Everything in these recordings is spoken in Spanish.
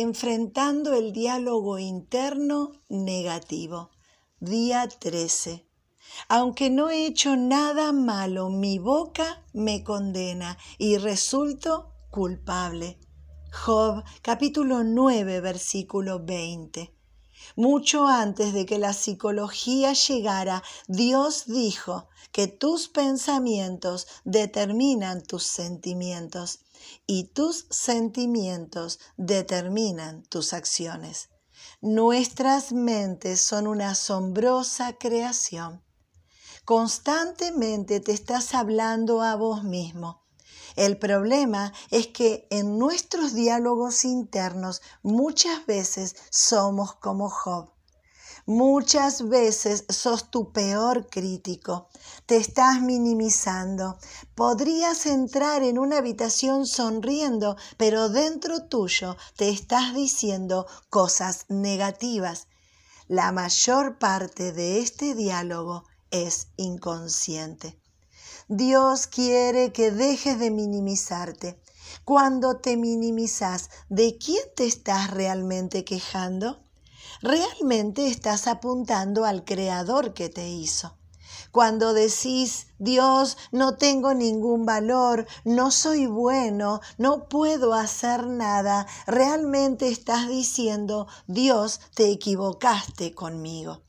Enfrentando el diálogo interno negativo. Día 13. Aunque no he hecho nada malo, mi boca me condena y resulto culpable. Job capítulo 9 versículo 20. Mucho antes de que la psicología llegara, Dios dijo que tus pensamientos determinan tus sentimientos y tus sentimientos determinan tus acciones. Nuestras mentes son una asombrosa creación. Constantemente te estás hablando a vos mismo. El problema es que en nuestros diálogos internos muchas veces somos como Job. Muchas veces sos tu peor crítico, te estás minimizando. Podrías entrar en una habitación sonriendo, pero dentro tuyo te estás diciendo cosas negativas. La mayor parte de este diálogo es inconsciente. Dios quiere que dejes de minimizarte. Cuando te minimizas, ¿de quién te estás realmente quejando? Realmente estás apuntando al Creador que te hizo. Cuando decís, Dios, no tengo ningún valor, no soy bueno, no puedo hacer nada, realmente estás diciendo, Dios, te equivocaste conmigo.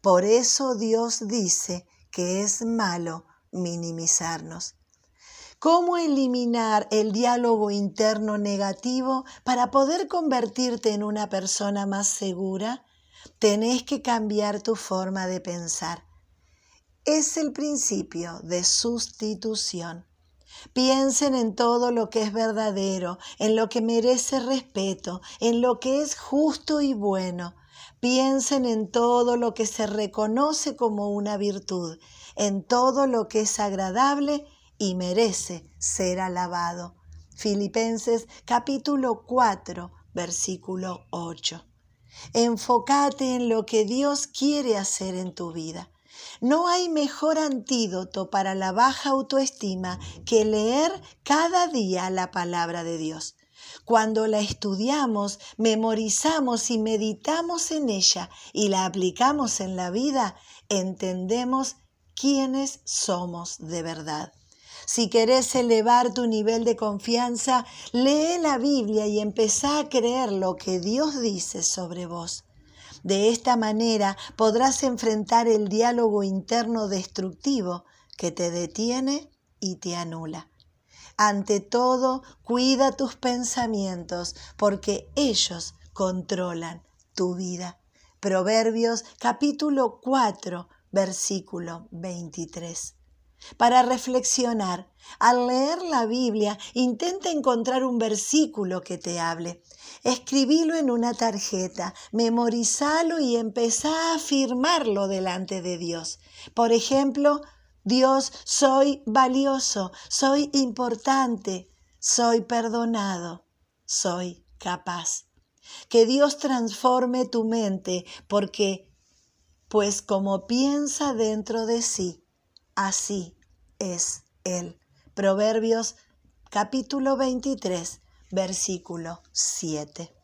Por eso Dios dice que es malo minimizarnos. ¿Cómo eliminar el diálogo interno negativo para poder convertirte en una persona más segura? Tenés que cambiar tu forma de pensar. Es el principio de sustitución. Piensen en todo lo que es verdadero, en lo que merece respeto, en lo que es justo y bueno. Piensen en todo lo que se reconoce como una virtud, en todo lo que es agradable y merece ser alabado. Filipenses capítulo 4, versículo 8. Enfócate en lo que Dios quiere hacer en tu vida. No hay mejor antídoto para la baja autoestima que leer cada día la palabra de Dios. Cuando la estudiamos, memorizamos y meditamos en ella y la aplicamos en la vida, entendemos quiénes somos de verdad. Si querés elevar tu nivel de confianza, lee la Biblia y empezá a creer lo que Dios dice sobre vos. De esta manera podrás enfrentar el diálogo interno destructivo que te detiene y te anula. Ante todo, cuida tus pensamientos porque ellos controlan tu vida. Proverbios capítulo 4, versículo 23. Para reflexionar, al leer la Biblia, intenta encontrar un versículo que te hable. Escribilo en una tarjeta, memorizalo y empezá a afirmarlo delante de Dios. Por ejemplo, Dios, soy valioso, soy importante, soy perdonado, soy capaz. Que Dios transforme tu mente porque, pues como piensa dentro de sí, así es Él. Proverbios capítulo 23, versículo 7.